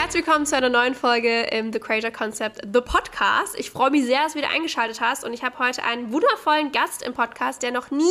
Herzlich willkommen zu einer neuen Folge im The Creator Concept, The Podcast. Ich freue mich sehr, dass du wieder eingeschaltet hast und ich habe heute einen wundervollen Gast im Podcast, der noch nie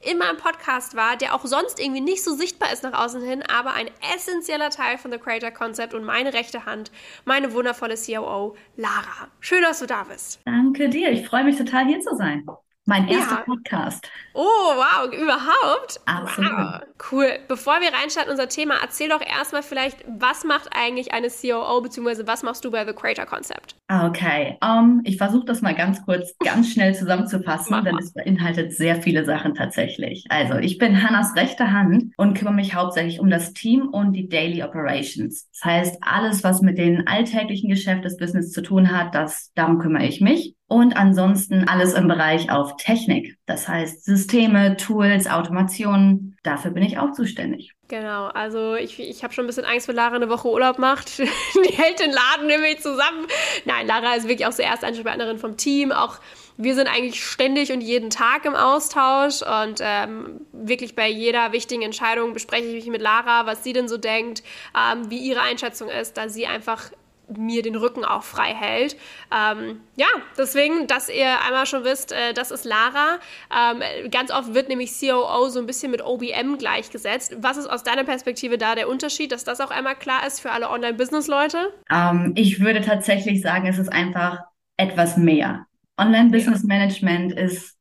in meinem Podcast war, der auch sonst irgendwie nicht so sichtbar ist nach außen hin, aber ein essentieller Teil von The Creator Concept und meine rechte Hand, meine wundervolle COO, Lara. Schön, dass du da bist. Danke dir. Ich freue mich total hier zu sein. Mein erster ja. Podcast. Oh, wow, überhaupt? Absolut. Wow. Cool. Bevor wir reinstarten unser Thema, erzähl doch erstmal vielleicht, was macht eigentlich eine COO, beziehungsweise was machst du bei The Creator Concept? Okay, um, ich versuche das mal ganz kurz, ganz schnell zusammenzufassen, denn es beinhaltet sehr viele Sachen tatsächlich. Also, ich bin Hannas rechte Hand und kümmere mich hauptsächlich um das Team und die Daily Operations. Das heißt, alles, was mit den alltäglichen Geschäft des Business zu tun hat, das, darum kümmere ich mich. Und ansonsten alles im Bereich auf Technik. Das heißt Systeme, Tools, Automationen. Dafür bin ich auch zuständig. Genau, also ich, ich habe schon ein bisschen Angst, wenn Lara eine Woche Urlaub macht. Die hält den Laden nämlich zusammen. Nein, Lara ist wirklich auch so erste Ansprechpartnerin vom Team. Auch wir sind eigentlich ständig und jeden Tag im Austausch und ähm, wirklich bei jeder wichtigen Entscheidung bespreche ich mich mit Lara, was sie denn so denkt, ähm, wie ihre Einschätzung ist, da sie einfach mir den Rücken auch frei hält. Ähm, ja, deswegen, dass ihr einmal schon wisst, äh, das ist Lara. Ähm, ganz oft wird nämlich COO so ein bisschen mit OBM gleichgesetzt. Was ist aus deiner Perspektive da der Unterschied, dass das auch einmal klar ist für alle Online-Business-Leute? Ähm, ich würde tatsächlich sagen, es ist einfach etwas mehr. Online-Business-Management ist,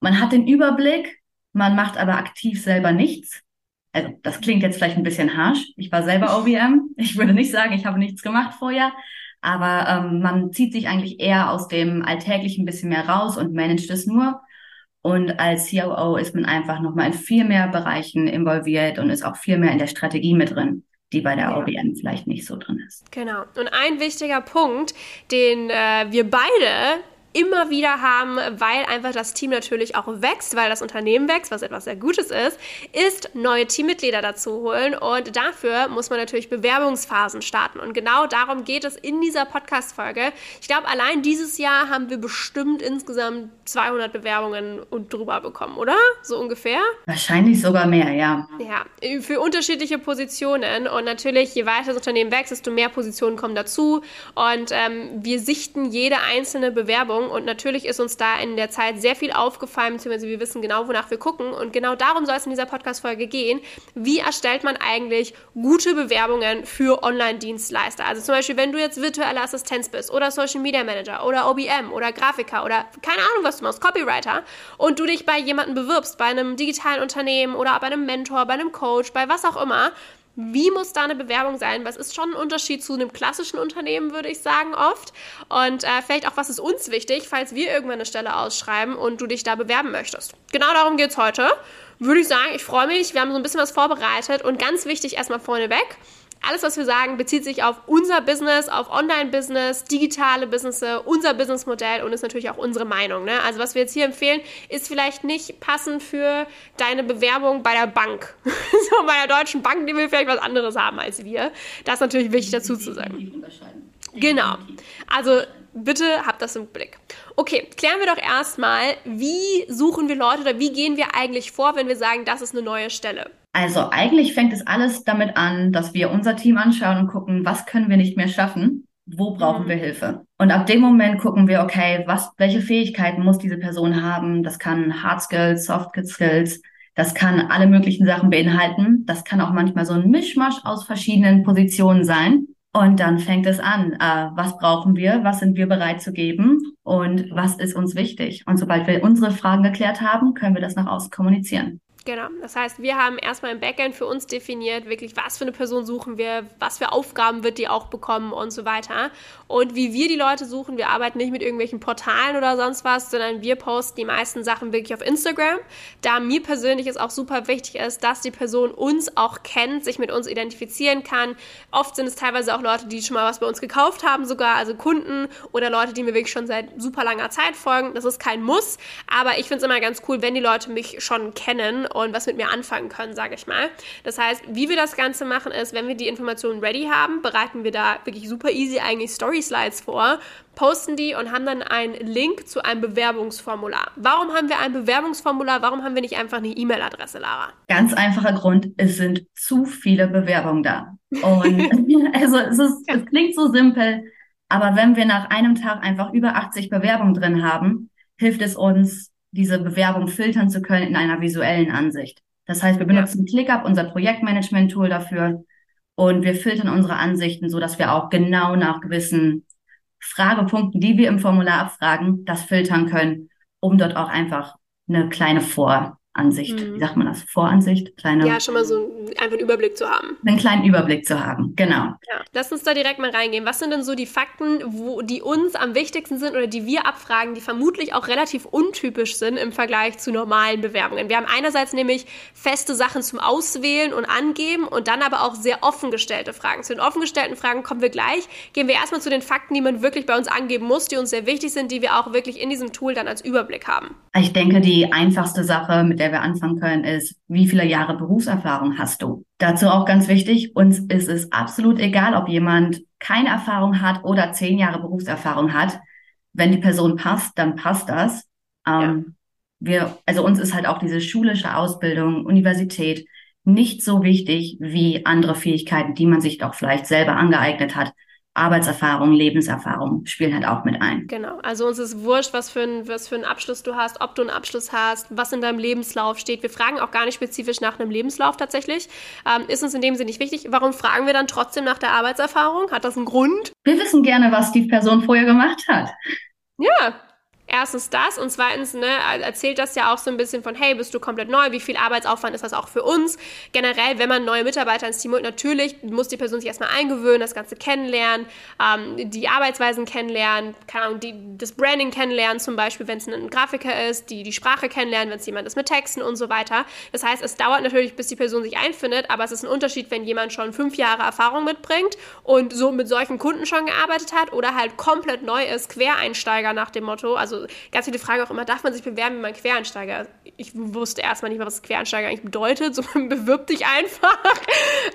man hat den Überblick, man macht aber aktiv selber nichts also das klingt jetzt vielleicht ein bisschen harsh. Ich war selber OBM. Ich würde nicht sagen, ich habe nichts gemacht vorher, aber ähm, man zieht sich eigentlich eher aus dem Alltäglichen ein bisschen mehr raus und managt es nur. Und als COO ist man einfach nochmal in viel mehr Bereichen involviert und ist auch viel mehr in der Strategie mit drin die bei der. OBM vielleicht nicht so drin ist. Genau. Und ein wichtiger Punkt, den äh, wir beide immer wieder haben, weil einfach das Team natürlich auch wächst, weil das Unternehmen wächst, was etwas sehr Gutes ist, ist neue Teammitglieder dazu holen und dafür muss man natürlich Bewerbungsphasen starten und genau darum geht es in dieser Podcast-Folge. Ich glaube, allein dieses Jahr haben wir bestimmt insgesamt 200 Bewerbungen und drüber bekommen, oder? So ungefähr? Wahrscheinlich sogar mehr, ja. Ja, für unterschiedliche Positionen und natürlich, je weiter das Unternehmen wächst, desto mehr Positionen kommen dazu und ähm, wir sichten jede einzelne Bewerbung Bewerbung und natürlich ist uns da in der Zeit sehr viel aufgefallen, beziehungsweise wir wissen genau, wonach wir gucken und genau darum soll es in dieser Podcast-Folge gehen. Wie erstellt man eigentlich gute Bewerbungen für Online-Dienstleister? Also zum Beispiel, wenn du jetzt virtuelle Assistenz bist oder Social Media Manager oder OBM oder Grafiker oder keine Ahnung, was du machst, Copywriter und du dich bei jemandem bewirbst, bei einem digitalen Unternehmen oder bei einem Mentor, bei einem Coach, bei was auch immer, wie muss da eine Bewerbung sein? Was ist schon ein Unterschied zu einem klassischen Unternehmen, würde ich sagen, oft. Und äh, vielleicht auch, was ist uns wichtig, falls wir irgendwann eine Stelle ausschreiben und du dich da bewerben möchtest. Genau darum geht es heute. Würde ich sagen, ich freue mich. Wir haben so ein bisschen was vorbereitet und ganz wichtig erstmal vorneweg alles, was wir sagen, bezieht sich auf unser Business, auf Online-Business, digitale Business, unser Businessmodell und ist natürlich auch unsere Meinung. Ne? Also was wir jetzt hier empfehlen, ist vielleicht nicht passend für deine Bewerbung bei der Bank. so bei der Deutschen Bank, die will vielleicht was anderes haben als wir. Das ist natürlich wichtig dazu zu sagen. Genau. Also bitte habt das im Blick. Okay, klären wir doch erstmal, wie suchen wir Leute oder wie gehen wir eigentlich vor, wenn wir sagen, das ist eine neue Stelle? Also eigentlich fängt es alles damit an, dass wir unser Team anschauen und gucken, was können wir nicht mehr schaffen, wo brauchen mhm. wir Hilfe. Und ab dem Moment gucken wir, okay, was, welche Fähigkeiten muss diese Person haben? Das kann Hard Skills, Soft Skills, das kann alle möglichen Sachen beinhalten. Das kann auch manchmal so ein Mischmasch aus verschiedenen Positionen sein. Und dann fängt es an, äh, was brauchen wir, was sind wir bereit zu geben und was ist uns wichtig. Und sobald wir unsere Fragen geklärt haben, können wir das nach außen kommunizieren. Genau. Das heißt, wir haben erstmal im Backend für uns definiert, wirklich, was für eine Person suchen wir, was für Aufgaben wird die auch bekommen und so weiter. Und wie wir die Leute suchen, wir arbeiten nicht mit irgendwelchen Portalen oder sonst was, sondern wir posten die meisten Sachen wirklich auf Instagram. Da mir persönlich es auch super wichtig ist, dass die Person uns auch kennt, sich mit uns identifizieren kann. Oft sind es teilweise auch Leute, die schon mal was bei uns gekauft haben, sogar, also Kunden oder Leute, die mir wirklich schon seit super langer Zeit folgen. Das ist kein Muss, aber ich finde es immer ganz cool, wenn die Leute mich schon kennen und was mit mir anfangen können, sage ich mal. Das heißt, wie wir das Ganze machen, ist, wenn wir die Informationen ready haben, bereiten wir da wirklich super easy eigentlich Story Slides vor, posten die und haben dann einen Link zu einem Bewerbungsformular. Warum haben wir ein Bewerbungsformular? Warum haben wir nicht einfach eine E-Mail-Adresse, Lara? Ganz einfacher Grund, es sind zu viele Bewerbungen da. Und also es, ist, es klingt so simpel, aber wenn wir nach einem Tag einfach über 80 Bewerbungen drin haben, hilft es uns, diese Bewerbung filtern zu können in einer visuellen Ansicht. Das heißt, wir benutzen ja. ClickUp, unser Projektmanagement-Tool dafür und wir filtern unsere Ansichten, so dass wir auch genau nach gewissen Fragepunkten, die wir im Formular abfragen, das filtern können, um dort auch einfach eine kleine Vor Ansicht, mhm. wie sagt man das? Voransicht? Kleine, ja, schon mal so einfach einen Überblick zu haben. Einen kleinen Überblick zu haben, genau. Ja. Lass uns da direkt mal reingehen. Was sind denn so die Fakten, wo, die uns am wichtigsten sind oder die wir abfragen, die vermutlich auch relativ untypisch sind im Vergleich zu normalen Bewerbungen? Wir haben einerseits nämlich feste Sachen zum Auswählen und Angeben und dann aber auch sehr offen gestellte Fragen. Zu den offen gestellten Fragen kommen wir gleich. Gehen wir erstmal zu den Fakten, die man wirklich bei uns angeben muss, die uns sehr wichtig sind, die wir auch wirklich in diesem Tool dann als Überblick haben. Ich denke, die einfachste Sache, mit der wir anfangen können, ist, wie viele Jahre Berufserfahrung hast du? Dazu auch ganz wichtig, uns ist es absolut egal, ob jemand keine Erfahrung hat oder zehn Jahre Berufserfahrung hat. Wenn die Person passt, dann passt das. Ähm, ja. Wir, also uns ist halt auch diese schulische Ausbildung, Universität nicht so wichtig wie andere Fähigkeiten, die man sich doch vielleicht selber angeeignet hat. Arbeitserfahrung, Lebenserfahrung spielen halt auch mit ein. Genau, also uns ist wurscht, was für, ein, was für einen Abschluss du hast, ob du einen Abschluss hast, was in deinem Lebenslauf steht. Wir fragen auch gar nicht spezifisch nach einem Lebenslauf tatsächlich. Ähm, ist uns in dem Sinne nicht wichtig. Warum fragen wir dann trotzdem nach der Arbeitserfahrung? Hat das einen Grund? Wir wissen gerne, was die Person vorher gemacht hat. Ja, Erstens das und zweitens ne, erzählt das ja auch so ein bisschen von, hey, bist du komplett neu, wie viel Arbeitsaufwand ist das auch für uns? Generell, wenn man neue Mitarbeiter ins Team holt, natürlich muss die Person sich erstmal eingewöhnen, das Ganze kennenlernen, ähm, die Arbeitsweisen kennenlernen, keine Ahnung, die, das Branding kennenlernen zum Beispiel, wenn es ein Grafiker ist, die die Sprache kennenlernen, wenn es jemand ist mit Texten und so weiter. Das heißt, es dauert natürlich, bis die Person sich einfindet, aber es ist ein Unterschied, wenn jemand schon fünf Jahre Erfahrung mitbringt und so mit solchen Kunden schon gearbeitet hat oder halt komplett neu ist, Quereinsteiger nach dem Motto, also ganz viele Fragen auch immer, darf man sich bewerben, wenn man Quereinsteiger ist? Ich wusste erstmal nicht mal, was Quereinsteiger eigentlich bedeutet. So, man bewirbt dich einfach.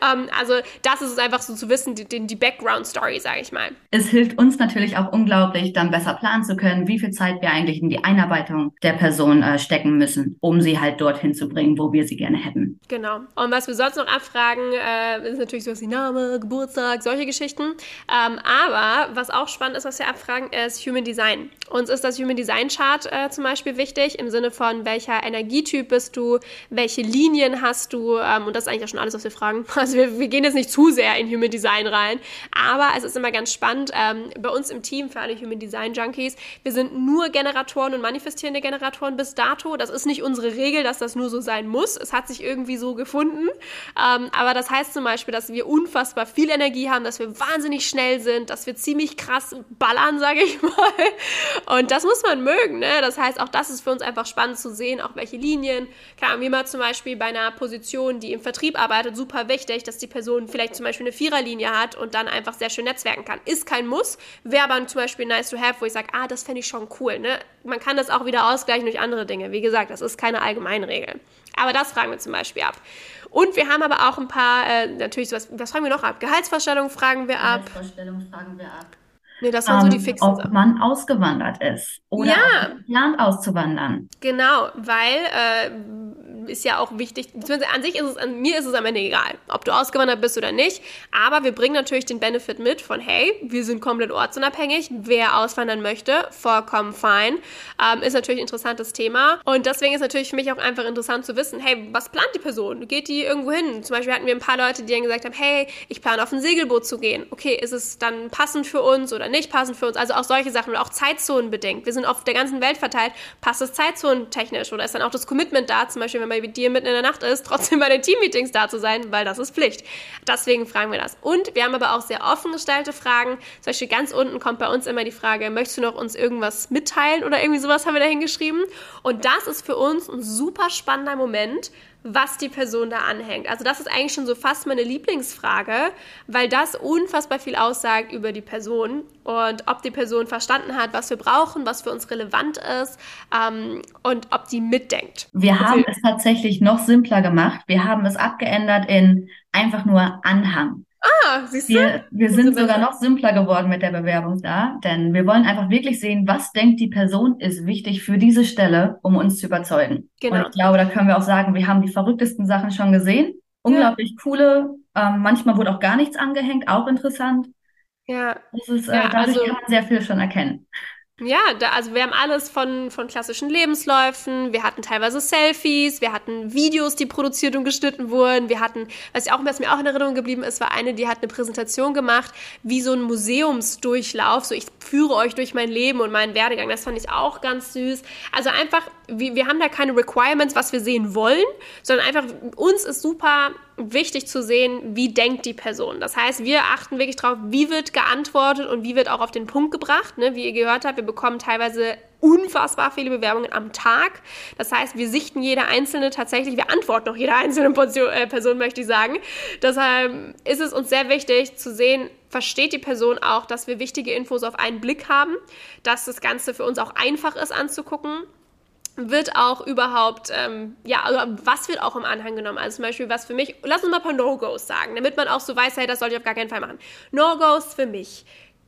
ähm, also das ist es einfach so zu wissen, die, die Background-Story, sage ich mal. Es hilft uns natürlich auch unglaublich, dann besser planen zu können, wie viel Zeit wir eigentlich in die Einarbeitung der Person äh, stecken müssen, um sie halt dorthin zu bringen, wo wir sie gerne hätten. Genau. Und was wir sonst noch abfragen, äh, ist natürlich sowas wie Name, Geburtstag, solche Geschichten. Ähm, aber was auch spannend ist, was wir abfragen, ist Human Design. Uns ist das Human Design Chart äh, zum Beispiel wichtig, im Sinne von welcher Energietyp bist du, welche Linien hast du ähm, und das ist eigentlich auch schon alles, was wir fragen. Also wir, wir, gehen jetzt nicht zu sehr in Human Design rein, aber es ist immer ganz spannend. Ähm, bei uns im Team, für alle Human Design Junkies, wir sind nur Generatoren und manifestierende Generatoren bis dato. Das ist nicht unsere Regel, dass das nur so sein muss. Es hat sich irgendwie so gefunden. Ähm, aber das heißt zum Beispiel, dass wir unfassbar viel Energie haben, dass wir wahnsinnig schnell sind, dass wir ziemlich krass ballern, sage ich mal. Und das muss man mögen. Ne? Das heißt, auch das ist für uns einfach spannend zu sehen, auch welche Linien. Klar, wie man zum Beispiel bei einer Position, die im Vertrieb arbeitet, super wichtig, dass die Person vielleicht zum Beispiel eine Viererlinie hat und dann einfach sehr schön netzwerken kann. Ist kein Muss, wäre aber zum Beispiel nice to have, wo ich sage, ah, das fände ich schon cool. Ne? Man kann das auch wieder ausgleichen durch andere Dinge. Wie gesagt, das ist keine Allgemeinregel. Aber das fragen wir zum Beispiel ab. Und wir haben aber auch ein paar, äh, natürlich, was, was fragen wir noch ab? Gehaltsvorstellungen fragen wir ab. Gehaltsvorstellungen fragen wir ab. Nee, das waren ähm, so die ähm, fixen Ob man ausgewandert ist oder ja. plant auszuwandern. Genau, weil äh, ist ja auch wichtig, an sich ist es, an mir ist es am Ende egal, ob du ausgewandert bist oder nicht, aber wir bringen natürlich den Benefit mit von, hey, wir sind komplett ortsunabhängig, wer auswandern möchte, vollkommen fein, ähm, ist natürlich ein interessantes Thema und deswegen ist natürlich für mich auch einfach interessant zu wissen, hey, was plant die Person? Geht die irgendwo hin? Zum Beispiel hatten wir ein paar Leute, die dann gesagt haben, hey, ich plane auf ein Segelboot zu gehen. Okay, ist es dann passend für uns oder nicht passend für uns? Also auch solche Sachen oder auch Zeitzonen bedingt. Wir sind auf der ganzen Welt verteilt, passt es zeitzonentechnisch oder ist dann auch das Commitment da, zum Beispiel, wenn man bei dir mitten in der Nacht ist, trotzdem bei den Teammeetings da zu sein, weil das ist Pflicht. Deswegen fragen wir das. Und wir haben aber auch sehr offen gestellte Fragen. Zum Beispiel ganz unten kommt bei uns immer die Frage, möchtest du noch uns irgendwas mitteilen oder irgendwie sowas haben wir da hingeschrieben. Und das ist für uns ein super spannender Moment, was die Person da anhängt. Also das ist eigentlich schon so fast meine Lieblingsfrage, weil das unfassbar viel aussagt über die Person und ob die Person verstanden hat, was wir brauchen, was für uns relevant ist ähm, und ob die mitdenkt. Wir haben es tatsächlich noch simpler gemacht. Wir haben es abgeändert in einfach nur Anhang. Ah, siehst du? Wir, wir sind sogar noch simpler geworden mit der Bewerbung da, denn wir wollen einfach wirklich sehen, was denkt die Person ist wichtig für diese Stelle, um uns zu überzeugen. Genau. Und ich glaube, da können wir auch sagen, wir haben die verrücktesten Sachen schon gesehen. Unglaublich ja. coole. Ähm, manchmal wurde auch gar nichts angehängt, auch interessant. Ja. Das ist, äh, ja, dadurch also, kann man sehr viel schon erkennen. Ja, da, also wir haben alles von, von klassischen Lebensläufen, wir hatten teilweise Selfies, wir hatten Videos, die produziert und geschnitten wurden, wir hatten, was, auch, was mir auch in Erinnerung geblieben ist, war eine, die hat eine Präsentation gemacht, wie so ein Museumsdurchlauf, so ich führe euch durch mein Leben und meinen Werdegang, das fand ich auch ganz süß. Also einfach, wir, wir haben da keine Requirements, was wir sehen wollen, sondern einfach, uns ist super wichtig zu sehen, wie denkt die Person. Das heißt, wir achten wirklich darauf, wie wird geantwortet und wie wird auch auf den Punkt gebracht. Ne? Wie ihr gehört habt, wir bekommen teilweise unfassbar viele Bewerbungen am Tag. Das heißt, wir sichten jede einzelne tatsächlich, wir antworten noch jede einzelne Portion, äh, Person, möchte ich sagen. Deshalb ist es uns sehr wichtig zu sehen, versteht die Person auch, dass wir wichtige Infos auf einen Blick haben, dass das Ganze für uns auch einfach ist anzugucken wird auch überhaupt, ähm, ja, also was wird auch im Anhang genommen? Also zum Beispiel, was für mich, lass uns mal ein paar No-Gos sagen, damit man auch so weiß, hey, das sollte ich auf gar keinen Fall machen. No-Gos für mich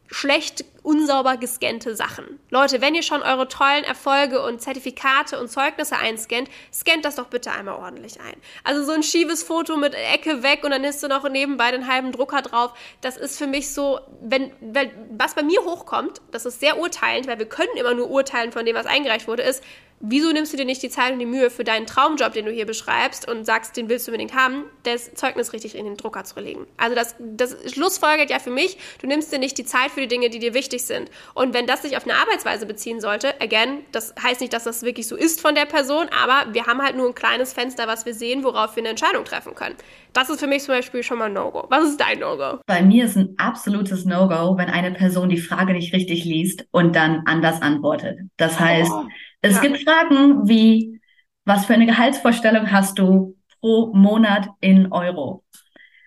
schlecht, unsauber gescannte Sachen. Leute, wenn ihr schon eure tollen Erfolge und Zertifikate und Zeugnisse einscannt, scannt das doch bitte einmal ordentlich ein. Also so ein schiefes Foto mit Ecke weg und dann ist du noch nebenbei den halben Drucker drauf. Das ist für mich so, wenn, wenn was bei mir hochkommt, das ist sehr urteilend, weil wir können immer nur urteilen von dem, was eingereicht wurde, ist, wieso nimmst du dir nicht die Zeit und die Mühe für deinen Traumjob, den du hier beschreibst und sagst, den willst du unbedingt haben, das Zeugnis richtig in den Drucker zu legen? Also das, das schlussfolgert ja für mich, du nimmst dir nicht die Zeit für die Dinge, die dir wichtig sind. Und wenn das sich auf eine Arbeitsweise beziehen sollte, again, das heißt nicht, dass das wirklich so ist von der Person, aber wir haben halt nur ein kleines Fenster, was wir sehen, worauf wir eine Entscheidung treffen können. Das ist für mich zum Beispiel schon mal ein No-Go. Was ist dein No-Go? Bei mir ist ein absolutes No-Go, wenn eine Person die Frage nicht richtig liest und dann anders antwortet. Das heißt, oh es ja. gibt Fragen wie, was für eine Gehaltsvorstellung hast du pro Monat in Euro?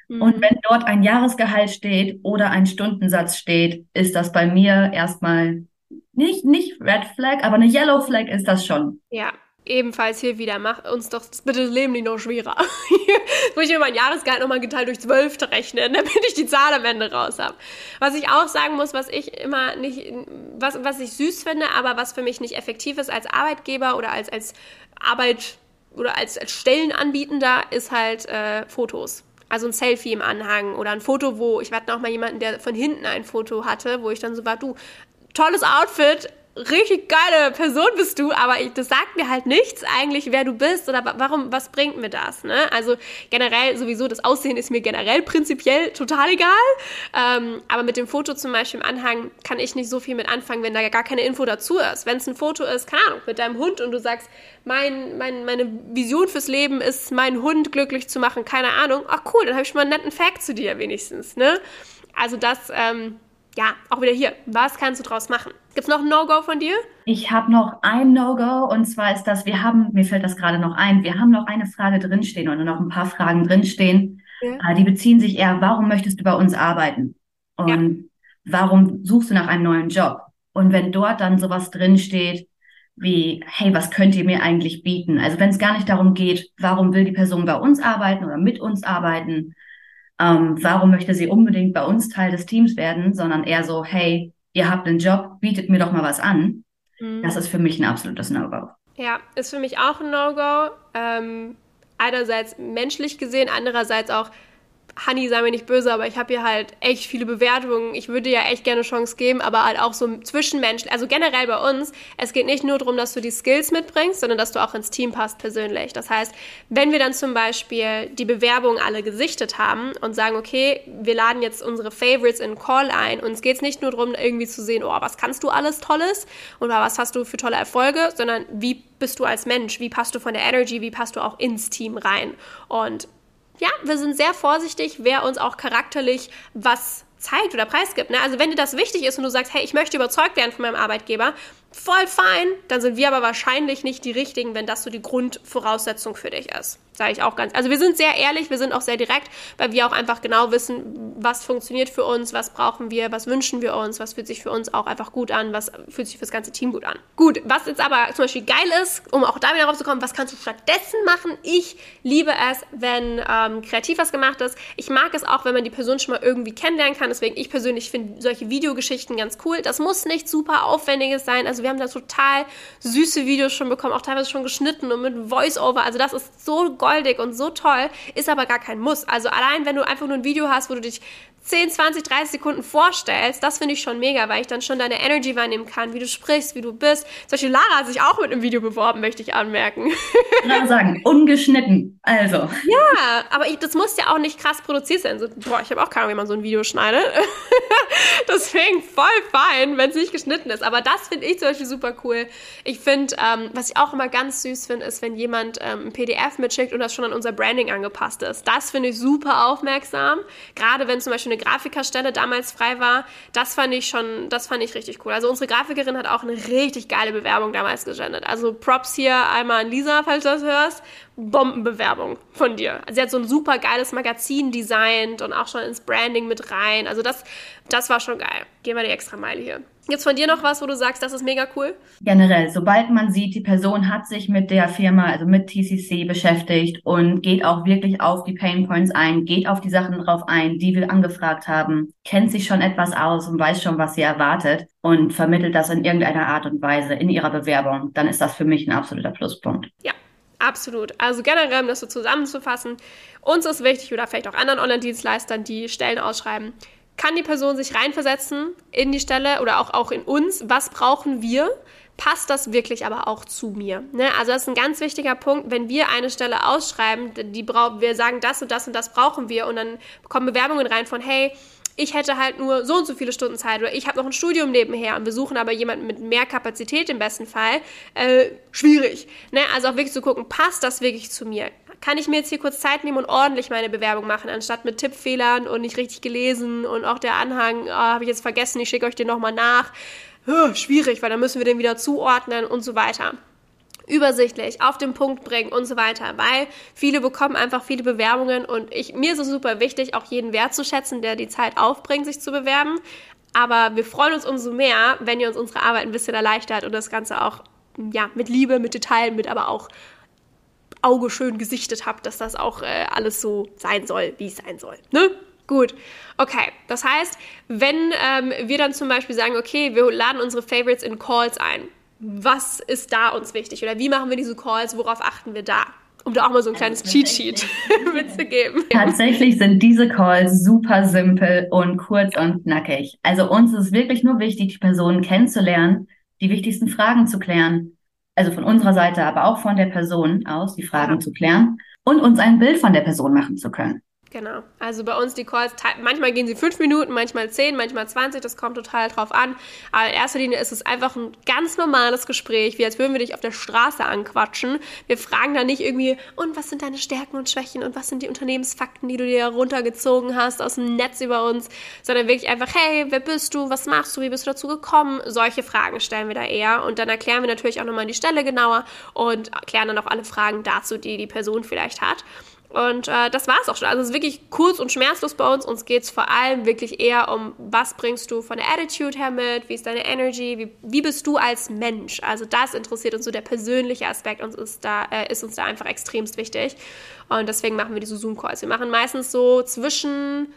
Mhm. Und wenn dort ein Jahresgehalt steht oder ein Stundensatz steht, ist das bei mir erstmal nicht, nicht Red Flag, aber eine Yellow Flag ist das schon. Ja, ebenfalls hier wieder, mach uns doch bitte das Leben nicht noch schwerer. muss ich mir mein Jahresgehalt nochmal geteilt durch zwölf rechnen, damit ich die Zahl am Ende raus habe. Was ich auch sagen muss, was ich immer nicht, was, was ich süß finde, aber was für mich nicht effektiv ist als Arbeitgeber oder als, als Arbeit oder als, als Stellenanbietender, ist halt äh, Fotos. Also ein Selfie im Anhang oder ein Foto, wo ich warte noch mal jemanden, der von hinten ein Foto hatte, wo ich dann so war, du, tolles Outfit, richtig geile Person bist du, aber ich, das sagt mir halt nichts eigentlich, wer du bist oder warum, was bringt mir das, ne? Also generell sowieso, das Aussehen ist mir generell prinzipiell total egal, ähm, aber mit dem Foto zum Beispiel im Anhang kann ich nicht so viel mit anfangen, wenn da gar keine Info dazu ist. Wenn es ein Foto ist, keine Ahnung, mit deinem Hund und du sagst, mein, mein, meine Vision fürs Leben ist, meinen Hund glücklich zu machen, keine Ahnung, ach cool, dann habe ich schon mal einen netten Fact zu dir wenigstens, ne? Also das, ähm, ja, auch wieder hier, was kannst du draus machen? Gibt es noch ein No-Go von dir? Ich habe noch ein No-Go und zwar ist das, wir haben, mir fällt das gerade noch ein, wir haben noch eine Frage drinstehen oder noch ein paar Fragen drinstehen. Ja. Äh, die beziehen sich eher, warum möchtest du bei uns arbeiten? Und ja. warum suchst du nach einem neuen Job? Und wenn dort dann sowas drinsteht, wie, hey, was könnt ihr mir eigentlich bieten? Also wenn es gar nicht darum geht, warum will die Person bei uns arbeiten oder mit uns arbeiten, ähm, warum möchte sie unbedingt bei uns Teil des Teams werden, sondern eher so, hey, ihr habt einen Job, bietet mir doch mal was an. Mhm. Das ist für mich ein absolutes No-Go. Ja, ist für mich auch ein No-Go. Ähm, einerseits menschlich gesehen, andererseits auch Honey, sei mir nicht böse, aber ich habe hier halt echt viele Bewertungen. Ich würde ja echt gerne Chance geben, aber halt auch so zwischenmenschlich. Also generell bei uns, es geht nicht nur darum, dass du die Skills mitbringst, sondern dass du auch ins Team passt persönlich. Das heißt, wenn wir dann zum Beispiel die Bewerbungen alle gesichtet haben und sagen, okay, wir laden jetzt unsere Favorites in Call ein, geht es nicht nur darum, irgendwie zu sehen, oh, was kannst du alles Tolles oder was hast du für tolle Erfolge, sondern wie bist du als Mensch, wie passt du von der Energy, wie passt du auch ins Team rein. Und ja, wir sind sehr vorsichtig, wer uns auch charakterlich was zeigt oder preisgibt. Ne? Also wenn dir das wichtig ist und du sagst, hey, ich möchte überzeugt werden von meinem Arbeitgeber, voll fein, dann sind wir aber wahrscheinlich nicht die richtigen, wenn das so die Grundvoraussetzung für dich ist. Sage ich auch ganz. Also wir sind sehr ehrlich, wir sind auch sehr direkt, weil wir auch einfach genau wissen, was funktioniert für uns, was brauchen wir, was wünschen wir uns, was fühlt sich für uns auch einfach gut an, was fühlt sich für das ganze Team gut an. Gut, was jetzt aber zum Beispiel geil ist, um auch da wieder rauszukommen, was kannst du stattdessen machen? Ich liebe es, wenn ähm, kreativ was gemacht ist. Ich mag es auch, wenn man die Person schon mal irgendwie kennenlernen kann. Deswegen, ich persönlich finde solche Videogeschichten ganz cool. Das muss nicht super aufwendiges sein. Also wir haben da total süße Videos schon bekommen, auch teilweise schon geschnitten und mit Voice-Over. Also das ist so goldig und so toll, ist aber gar kein Muss. Also allein, wenn du einfach nur ein Video hast, wo du dich 10, 20, 30 Sekunden vorstellst, das finde ich schon mega, weil ich dann schon deine Energy wahrnehmen kann, wie du sprichst, wie du bist. Zum Beispiel Lara hat sich auch mit einem Video beworben, möchte ich anmerken. Ich sagen, ungeschnitten. Also. Ja, aber ich, das muss ja auch nicht krass produziert sein. So, boah, ich habe auch keine Ahnung, wie man so ein Video schneidet. Deswegen voll fein, wenn es nicht geschnitten ist. Aber das finde ich zum Beispiel super cool. Ich finde, ähm, was ich auch immer ganz süß finde, ist, wenn jemand ähm, ein PDF mitschickt und das schon an unser Branding angepasst ist. Das finde ich super aufmerksam. Gerade wenn zum Beispiel eine Grafikerstelle damals frei war, das fand ich schon, das fand ich richtig cool. Also unsere Grafikerin hat auch eine richtig geile Bewerbung damals gesendet. Also Props hier einmal an Lisa, falls du das hörst. Bombenbewerbung von dir. Also sie hat so ein super geiles Magazin designt und auch schon ins Branding mit rein. Also das, das war schon geil. Gehen wir die extra Meile hier. Gibt's von dir noch was, wo du sagst, das ist mega cool? Generell, sobald man sieht, die Person hat sich mit der Firma, also mit TCC beschäftigt und geht auch wirklich auf die Pain Points ein, geht auf die Sachen drauf ein, die wir angefragt haben, kennt sich schon etwas aus und weiß schon, was sie erwartet und vermittelt das in irgendeiner Art und Weise in ihrer Bewerbung, dann ist das für mich ein absoluter Pluspunkt. Ja, Absolut. Also generell, um das so zusammenzufassen, uns ist wichtig oder vielleicht auch anderen Online-Dienstleistern, die Stellen ausschreiben, kann die Person sich reinversetzen in die Stelle oder auch, auch in uns? Was brauchen wir? Passt das wirklich aber auch zu mir? Ne? Also das ist ein ganz wichtiger Punkt, wenn wir eine Stelle ausschreiben, die wir sagen, das und das und das brauchen wir und dann kommen Bewerbungen rein von, hey, ich hätte halt nur so und so viele Stunden Zeit oder ich habe noch ein Studium nebenher und wir suchen aber jemanden mit mehr Kapazität im besten Fall, äh, schwierig. Ne? Also auch wirklich zu gucken, passt das wirklich zu mir? Kann ich mir jetzt hier kurz Zeit nehmen und ordentlich meine Bewerbung machen, anstatt mit Tippfehlern und nicht richtig gelesen und auch der Anhang, oh, habe ich jetzt vergessen, ich schicke euch den nochmal nach. Schwierig, weil dann müssen wir den wieder zuordnen und so weiter übersichtlich, auf den Punkt bringen und so weiter, weil viele bekommen einfach viele Bewerbungen und ich, mir ist es super wichtig, auch jeden wertzuschätzen, der die Zeit aufbringt, sich zu bewerben. Aber wir freuen uns umso mehr, wenn ihr uns unsere Arbeit ein bisschen erleichtert und das Ganze auch ja, mit Liebe, mit Detail, mit aber auch Auge schön gesichtet habt, dass das auch äh, alles so sein soll, wie es sein soll. Ne? Gut, okay. Das heißt, wenn ähm, wir dann zum Beispiel sagen, okay, wir laden unsere Favorites in Calls ein, was ist da uns wichtig oder wie machen wir diese Calls, worauf achten wir da? Um da auch mal so ein kleines Cheat Sheet mitzugeben. Tatsächlich sind diese Calls super simpel und kurz und knackig. Also uns ist wirklich nur wichtig, die Personen kennenzulernen, die wichtigsten Fragen zu klären. Also von unserer Seite, aber auch von der Person aus, die Fragen ja. zu klären und uns ein Bild von der Person machen zu können. Genau. Also bei uns die Calls, manchmal gehen sie fünf Minuten, manchmal zehn, manchmal zwanzig, das kommt total drauf an. Aber in erster Linie ist es einfach ein ganz normales Gespräch, wie als würden wir dich auf der Straße anquatschen. Wir fragen da nicht irgendwie, und was sind deine Stärken und Schwächen und was sind die Unternehmensfakten, die du dir runtergezogen hast aus dem Netz über uns, sondern wirklich einfach, hey, wer bist du, was machst du, wie bist du dazu gekommen? Solche Fragen stellen wir da eher und dann erklären wir natürlich auch nochmal die Stelle genauer und klären dann auch alle Fragen dazu, die die Person vielleicht hat. Und äh, das war es auch schon. Also es ist wirklich kurz und schmerzlos bei uns. Uns geht es vor allem wirklich eher um, was bringst du von der Attitude her mit, wie ist deine Energy, wie, wie bist du als Mensch. Also das interessiert uns so, der persönliche Aspekt uns ist, da, äh, ist uns da einfach extremst wichtig. Und deswegen machen wir diese Zoom-Calls. Wir machen meistens so zwischen,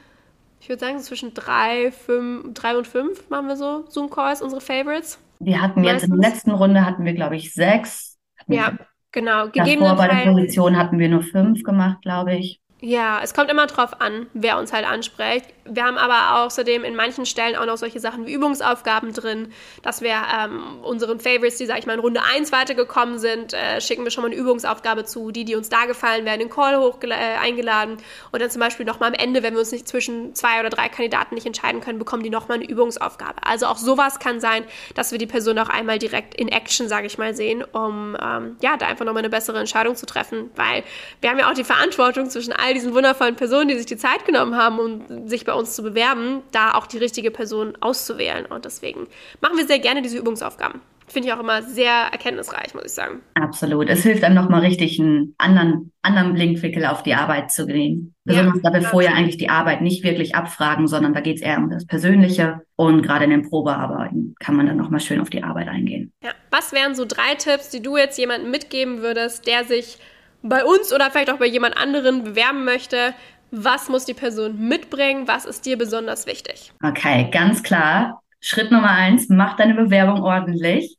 ich würde sagen, zwischen drei, fünf, drei und fünf machen wir so Zoom-Calls, unsere Favorites. Wir hatten jetzt meistens. in der letzten Runde hatten wir, glaube ich, sechs. Ja. Genau, gegebenenfalls. Davor bei der Position hatten wir nur fünf gemacht, glaube ich. Ja, es kommt immer drauf an, wer uns halt anspricht. Wir haben aber außerdem in manchen Stellen auch noch solche Sachen wie Übungsaufgaben drin, dass wir ähm, unseren Favorites, die, sag ich mal, in Runde 1 weitergekommen sind, äh, schicken wir schon mal eine Übungsaufgabe zu. Die, die uns da gefallen, werden in Call hoch äh, eingeladen. Und dann zum Beispiel nochmal am Ende, wenn wir uns nicht zwischen zwei oder drei Kandidaten nicht entscheiden können, bekommen die nochmal eine Übungsaufgabe. Also auch sowas kann sein, dass wir die Person auch einmal direkt in Action, sage ich mal, sehen, um ähm, ja, da einfach nochmal eine bessere Entscheidung zu treffen. Weil wir haben ja auch die Verantwortung zwischen all diesen wundervollen Personen, die sich die Zeit genommen haben, um sich bei uns zu bewerben, da auch die richtige Person auszuwählen. Und deswegen machen wir sehr gerne diese Übungsaufgaben. Finde ich auch immer sehr erkenntnisreich, muss ich sagen. Absolut. Es hilft einem nochmal richtig, einen anderen, anderen Blinkwinkel auf die Arbeit zu kriegen. Besonders ja, da wir vorher eigentlich die Arbeit nicht wirklich abfragen, sondern da geht es eher um das Persönliche. Und gerade in den Probearbeiten kann man dann nochmal schön auf die Arbeit eingehen. Ja. Was wären so drei Tipps, die du jetzt jemandem mitgeben würdest, der sich bei uns oder vielleicht auch bei jemand anderen bewerben möchte, was muss die Person mitbringen? Was ist dir besonders wichtig? Okay, ganz klar. Schritt Nummer eins, mach deine Bewerbung ordentlich.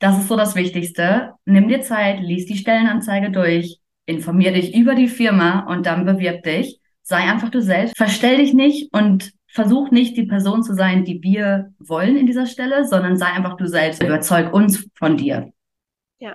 Das ist so das Wichtigste. Nimm dir Zeit, lies die Stellenanzeige durch, informier dich über die Firma und dann bewirb dich. Sei einfach du selbst. Verstell dich nicht und versuch nicht die Person zu sein, die wir wollen in dieser Stelle, sondern sei einfach du selbst. Überzeug uns von dir. Ja.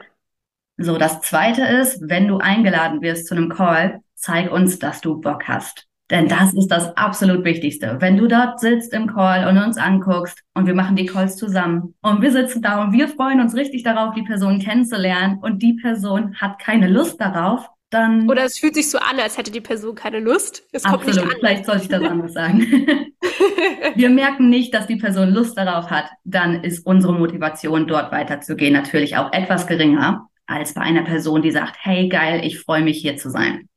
So, das zweite ist, wenn du eingeladen wirst zu einem Call, zeig uns, dass du Bock hast. Denn das ist das absolut Wichtigste. Wenn du dort sitzt im Call und uns anguckst und wir machen die Calls zusammen und wir sitzen da und wir freuen uns richtig darauf, die Person kennenzulernen und die Person hat keine Lust darauf, dann. Oder es fühlt sich so an, als hätte die Person keine Lust. Es kommt absolut. nicht an. Vielleicht sollte ich das anders sagen. wir merken nicht, dass die Person Lust darauf hat, dann ist unsere Motivation, dort weiterzugehen, natürlich auch etwas geringer als bei einer Person, die sagt, hey geil, ich freue mich hier zu sein.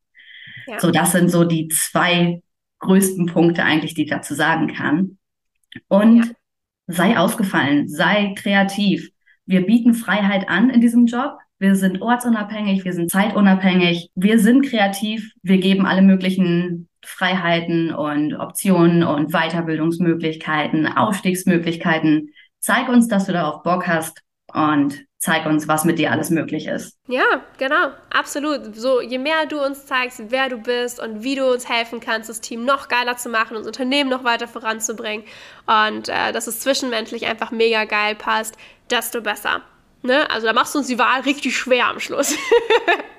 Ja. So, das sind so die zwei größten Punkte eigentlich, die ich dazu sagen kann. Und ja. sei ausgefallen, sei kreativ. Wir bieten Freiheit an in diesem Job. Wir sind ortsunabhängig, wir sind zeitunabhängig, wir sind kreativ, wir geben alle möglichen Freiheiten und Optionen und Weiterbildungsmöglichkeiten, Aufstiegsmöglichkeiten. Zeig uns, dass du darauf Bock hast und zeig uns, was mit dir alles möglich ist. Ja, genau, absolut. So, je mehr du uns zeigst, wer du bist und wie du uns helfen kannst, das Team noch geiler zu machen, unser Unternehmen noch weiter voranzubringen und äh, dass es zwischenmenschlich einfach mega geil passt, desto besser. Ne? Also da machst du uns die Wahl richtig schwer am Schluss.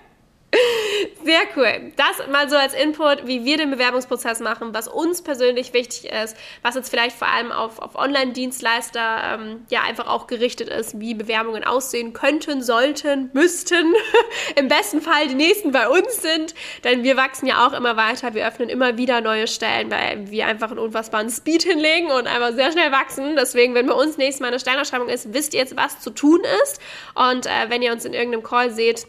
Sehr cool. Das mal so als Input, wie wir den Bewerbungsprozess machen, was uns persönlich wichtig ist, was jetzt vielleicht vor allem auf, auf Online-Dienstleister ähm, ja einfach auch gerichtet ist, wie Bewerbungen aussehen könnten, sollten, müssten. Im besten Fall die nächsten bei uns sind, denn wir wachsen ja auch immer weiter. Wir öffnen immer wieder neue Stellen, weil wir einfach einen unfassbaren Speed hinlegen und einfach sehr schnell wachsen. Deswegen, wenn bei uns nächstes Mal eine Stellenausschreibung ist, wisst ihr jetzt, was zu tun ist. Und äh, wenn ihr uns in irgendeinem Call seht,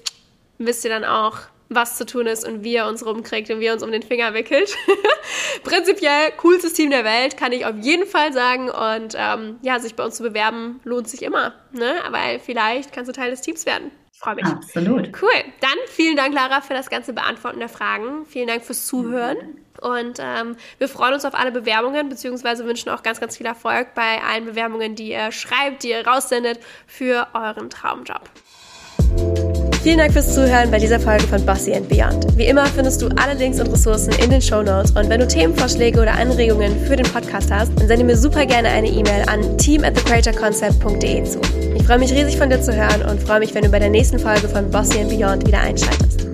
wisst ihr dann auch, was zu tun ist und wie er uns rumkriegt und wie er uns um den Finger wickelt. Prinzipiell coolstes Team der Welt, kann ich auf jeden Fall sagen. Und ähm, ja, sich bei uns zu bewerben, lohnt sich immer. Ne? Weil vielleicht kannst du Teil des Teams werden. Ich freue mich. Absolut. Cool. Dann vielen Dank, Lara, für das ganze Beantworten der Fragen. Vielen Dank fürs Zuhören. Und ähm, wir freuen uns auf alle Bewerbungen, beziehungsweise wünschen auch ganz, ganz viel Erfolg bei allen Bewerbungen, die ihr schreibt, die ihr raussendet für euren Traumjob. Vielen Dank fürs Zuhören bei dieser Folge von Bossy and Beyond. Wie immer findest du alle Links und Ressourcen in den Show Notes und wenn du Themenvorschläge oder Anregungen für den Podcast hast, dann sende mir super gerne eine E-Mail an team at thecreatorconcept.de zu. Ich freue mich riesig von dir zu hören und freue mich, wenn du bei der nächsten Folge von Bossy and Beyond wieder einschaltest.